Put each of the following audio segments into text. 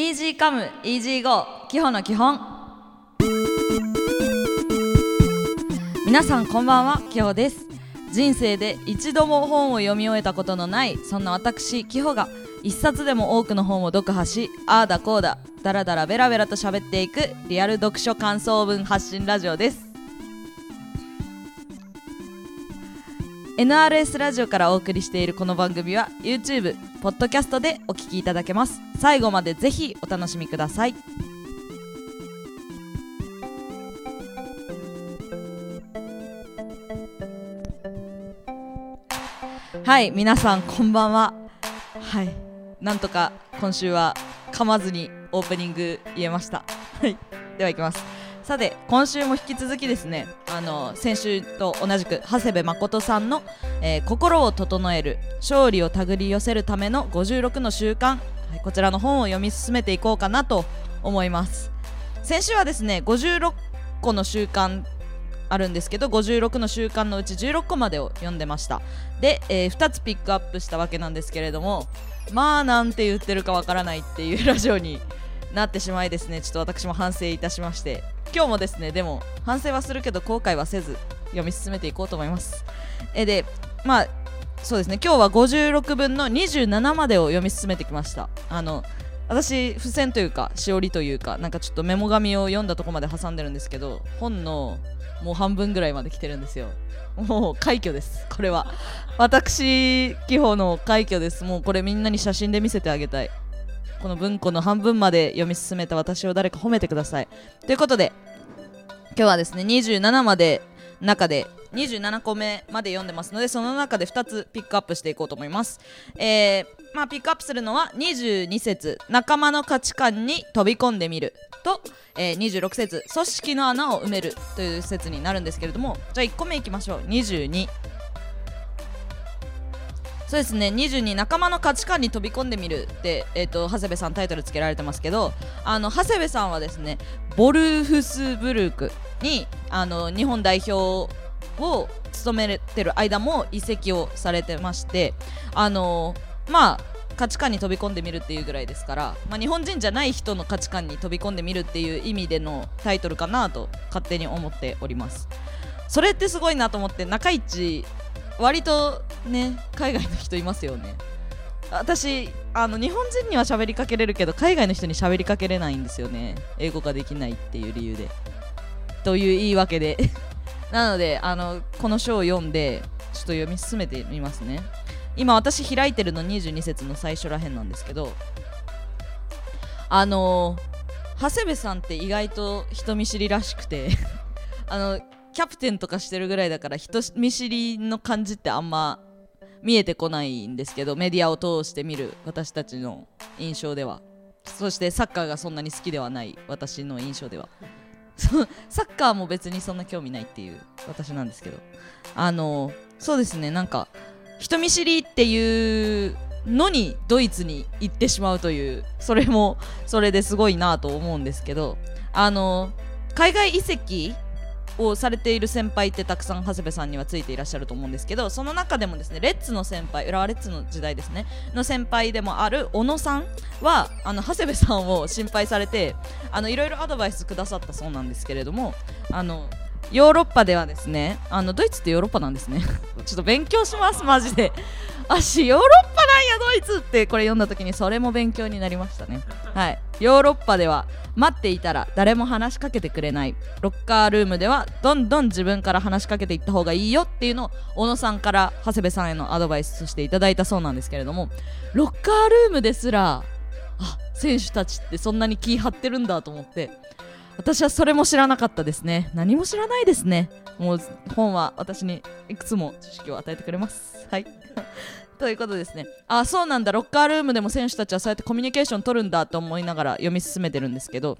イージーカムイージーゴー基本の基本。皆さんこんばんはキホです。人生で一度も本を読み終えたことのないそんな私キホが一冊でも多くの本を読破しああだこうだだらだらベラベラと喋っていくリアル読書感想文発信ラジオです。NRS ラジオからお送りしているこの番組は YouTube、ポッドキャストでお聞きいただけます。最後までぜひお楽しみください。はい皆さんこんばんは。はい。なんとか今週は噛まずにオープニング言えました。はい。ではいきます。さて今週も引き続きですねあの先週と同じく長谷部誠さんの、えー心を整える勝利を手繰り寄せるための56の習慣、こちらの本を読み進めていこうかなと思います。先週はですね56個の習慣あるんですけど56の習慣のうち16個までを読んでました。で、え2つピックアップしたわけなんですけれどもまあなんて言ってるかわからないっていうラジオになってしまいですね。ちょっと私も反省いたしまして。今日もですねでも反省はするけど後悔はせず読み進めていこうと思います。えでまあそうですね今日は56分の27までを読み進めてきました。あの私付箋というかしおりというかなんかちょっとメモ紙を読んだとこまで挟んでるんですけど本のもう半分ぐらいまで来てるんですよ。もう快挙ですこれは。私基本の快挙です。もうこれみんなに写真で見せてあげたい。この文庫の半分まで読み進めた私を誰か褒めてください。ということで今日はですね27まで中で27個目まで読んでますのでその中で2つピックアップしていこうと思います。えー、まあピックアップするのは22節仲間の価値観に飛び込んでみると、えー、26節組織の穴を埋めるという説になるんですけれどもじゃあ1個目いきましょう。22そうですね。22仲間の価値観に飛び込んでみるって、えー、と長谷部さんタイトルつけられてますけどあの長谷部さんはですねボルフスブルクにあの日本代表を務めてる間も移籍をされてましてあのまあ価値観に飛び込んでみるっていうぐらいですから、まあ、日本人じゃない人の価値観に飛び込んでみるっていう意味でのタイトルかなと勝手に思っております。それってすごいなと思って中市割とね海外の人いますよね。私あの日本人には喋りかけれるけど海外の人に喋りかけれないんですよね。英語ができないっていう理由で。という言い訳で。なのであのこの章を読んでちょっと読み進めてみますね。今私開いてるの22節の最初らへんなんですけどあの長谷部さんって意外と人見知りらしくて あのキャプテンとかしてるぐらいだから人見知りの感じってあんま見えてこないんですけどメディアを通して見る私たちの印象では。そしてサッカーがそんなに好きではない私の印象では。サッカーも別にそんな興味ないっていう私なんですけど。あのそうですね。なんか人見知りっていうのにドイツに行ってしまうというそれもそれですごいなと思うんですけど。あの海外移籍をされている先輩ってたくさん長谷部さんにはついていらっしゃると思うんですけどその中でもですねレッツの先輩浦和レッツの時代ですねの先輩でもある小野さんはあの長谷部さんを心配されていろいろアドバイスくださったそうなんですけれどもあのヨーロッパではですねあのドイツってヨーロッパなんですね。ちょっと勉強しますマジで。あしヨーロッパなんやドイツってこれ読んだ時にそれも勉強になりましたね。はい。ヨーロッパでは待っていたら誰も話しかけてくれない。ロッカールームではどんどん自分から話しかけていった方がいいよっていうのを小野さんから長谷部さんへのアドバイスとしていただいたそうなんですけれどもロッカールームですらあ選手たちってそんなに気張ってるんだと思って私はそれも知らなかったですね。何も知らないですね。もう本は私にいくつも知識を与えてくれます。はい。ということですね。あそうなんだ。ロッカールームでも選手たちはそうやってコミュニケーション取るんだと思いながら読み進めてるんですけど。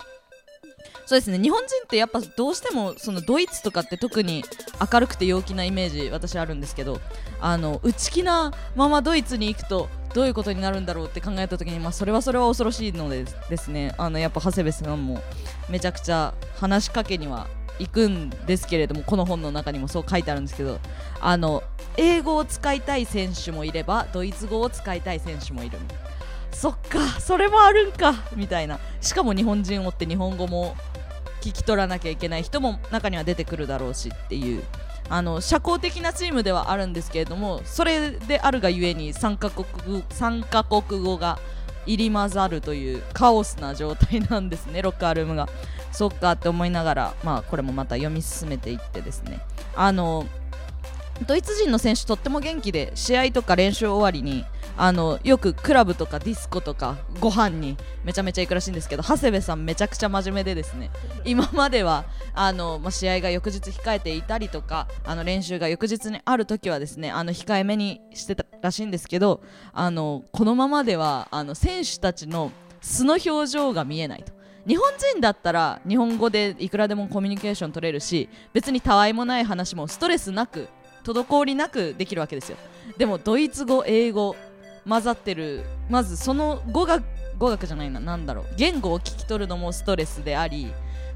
そうですね。日本人ってやっぱどうしてもそのドイツとかって特に明るくて陽気なイメージ私あるんですけど。あの内気なままドイツに行くとどういうことになるんだろうって考えた時に、まあ、それはそれは恐ろしいのでですね。あのやっぱ長谷部さんもめちゃくちゃ話しかけには行くんですけれどもこの本の中にもそう書いてあるんですけどあの英語を使いたい選手もいればドイツ語を使いたい選手もいるそっかそれもあるんかみたいな。しかも日本人をって日本語も聞き取らなきゃいけない人も中には出てくるだろうしっていう。あの社交的なチームではあるんですけれどもそれであるがゆえに3カ国 ,3 カ国語が入り混ざるというカオスな状態なんですね ロッカールームが。そっかって思いながらまあこれもまた読み進めていってですね。あのドイツ人の選手とっても元気で試合とか練習終わりにあのよくクラブとかディスコとかご飯にめちゃめちゃ行くらしいんですけど長谷部さんめちゃくちゃ真面目でですね 今まではあの、まあ、試合が翌日控えていたりとかあの練習が翌日にある時はですねあの控えめにしてたらしいんですけどあのこのままではあの選手たちの素の表情が見えないと。日本人だったら日本語でいくらでもコミュニケーション取れるし別にたわいもない話もストレスなく滞りなくできるわけですよでもドイツ語英語混ざってる。まずその語学語学じゃないな何だろう。言語を聞き取るのもストレスであり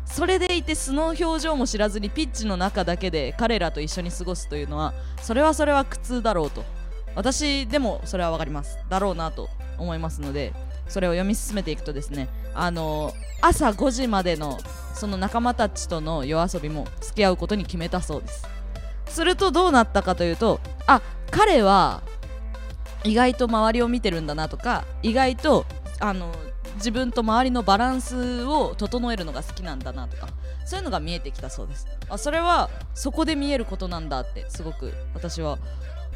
それでいて素の表情も知らずにピッチの中だけで彼らと一緒に過ごすというのはそれはそれは苦痛だろうと。私でもそれは分かります。だろうなと思いますのでそれを読み進めていくとですねあの朝5時までのその仲間たちとの夜遊びも付き合うことに決めたそうです。するとどうなったかというとあ彼は意外と周りを見てるんだなとか意外とあの自分と周りのバランスを整えるのが好きなんだなとかそういうのが見えてきたそうです。あそれはそこで見えることなんだってすごく私は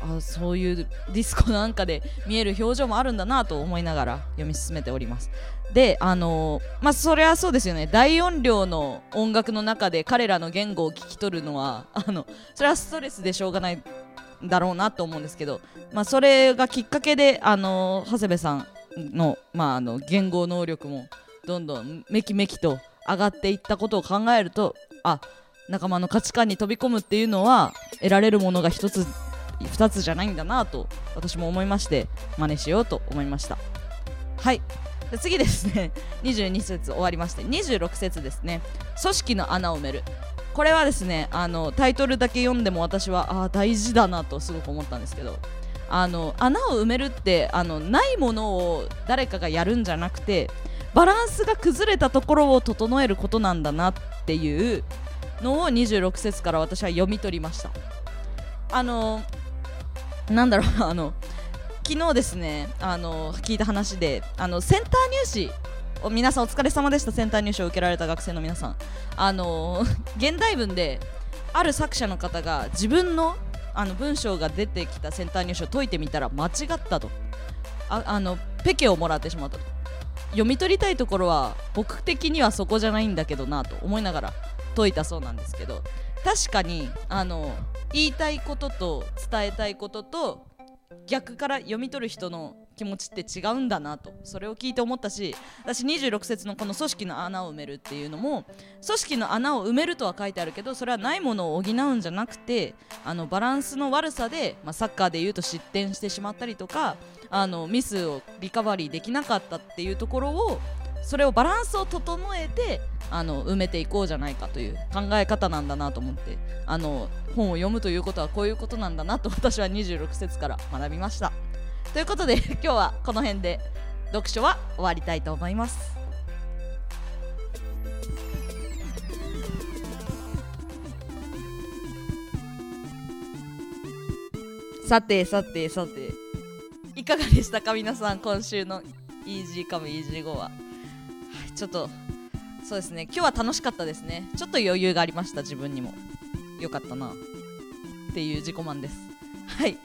あそういうディスコなんかで見える表情もあるんだなと思いながら読み進めております。であのー、まあそれはそうですよね。大音量の音楽の中で彼らの言語を聞き取るのはあのそれはストレスでしょうがないだろうなと思うんですけど、まあ、それがきっかけで、あの、長谷部さんの,、まあ、あの言語能力もどんどんめきめきと上がっていったことを考えるとあ仲間の価値観に飛び込むっていうのは得られるものが一つ2つじゃないんだなと私も思いまして真似しようと思いました。はい。次ですね。22節終わりまして26節ですね。組織の穴を埋める。これはですねあのタイトルだけ読んでも私はあ大事だなとすごく思ったんですけどあの穴を埋めるってあのないものを誰かがやるんじゃなくてバランスが崩れたところを整えることなんだなっていうのを26節から私は読み取りました。あのなんだろうあの昨日ですねあの聞いた話であのセンター入試皆さんお疲れ様でした。センター入試を受けられた学生の皆さん。あの 現代文である作者の方が自分のあの文章が出てきたセンター入試を解いてみたら間違ったと。ああのペケをもらってしまったと。読み取りたいところは僕的にはそこじゃないんだけどなと思いながら解いたそうなんですけど確かにあの言いたいことと伝えたいことと逆から読み取る人の気持ちって違うんだなと。それを聞いて思ったし私26節のこの組織の穴を埋めるっていうのも組織の穴を埋めるとは書いてあるけどそれはないものを補うんじゃなくてあのバランスの悪さで、まあ、サッカーでいうと失点してしまったりとかあのミスをリカバリーできなかったっていうところをそれをバランスを整えてあの埋めていこうじゃないかという考え方なんだなと思ってあの本を読むということはこういうことなんだなと私は26節から学びました。ということで 今日はこの辺で読書は終わりたいと思います。さてさてさていかがでしたか？皆さん今週のイージーカムイージーゴーは。ちょっとそうですね。今日は楽しかったですね。ちょっと余裕がありました自分にも。よかったな。っていう自己満です。はい。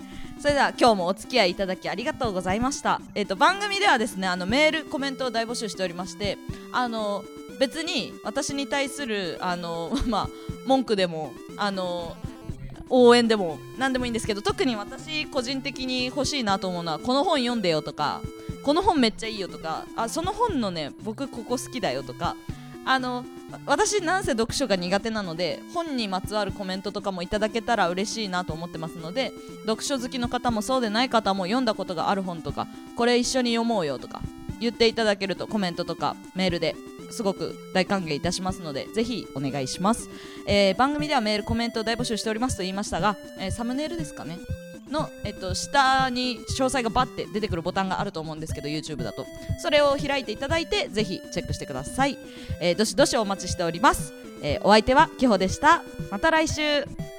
それでは今日もお付き合いいただきありがとうございました。えっ、ー、と番組ではですねあのメールコメントを大募集しておりましてあの別に私に対するあの まあ文句でもあの応援でも何でもいいんですけど特に私個人的に欲しいなと思うのはこの本読んでよとかこの本めっちゃいいよとかあその本のね僕ここ好きだよとかあの私なんせ読書が苦手なので本にまつわるコメントとかもいただけたら嬉しいなと思ってますので読書好きの方もそうでない方も読んだことがある本とかこれ一緒に読もうよとか言っていただけるとコメントとかメールですごく大歓迎いたしますのでぜひお願いします、えー、番組ではメールコメントを大募集しておりますと言いましたが、えー、サムネイルですかね？の、えっと、下に詳細がバッて出てくるボタンがあると思うんですけど YouTube だと。それを開いていただいてぜひチェックしてください、えーどしどしお待ちしております、えーお相手はきほでした。また来週。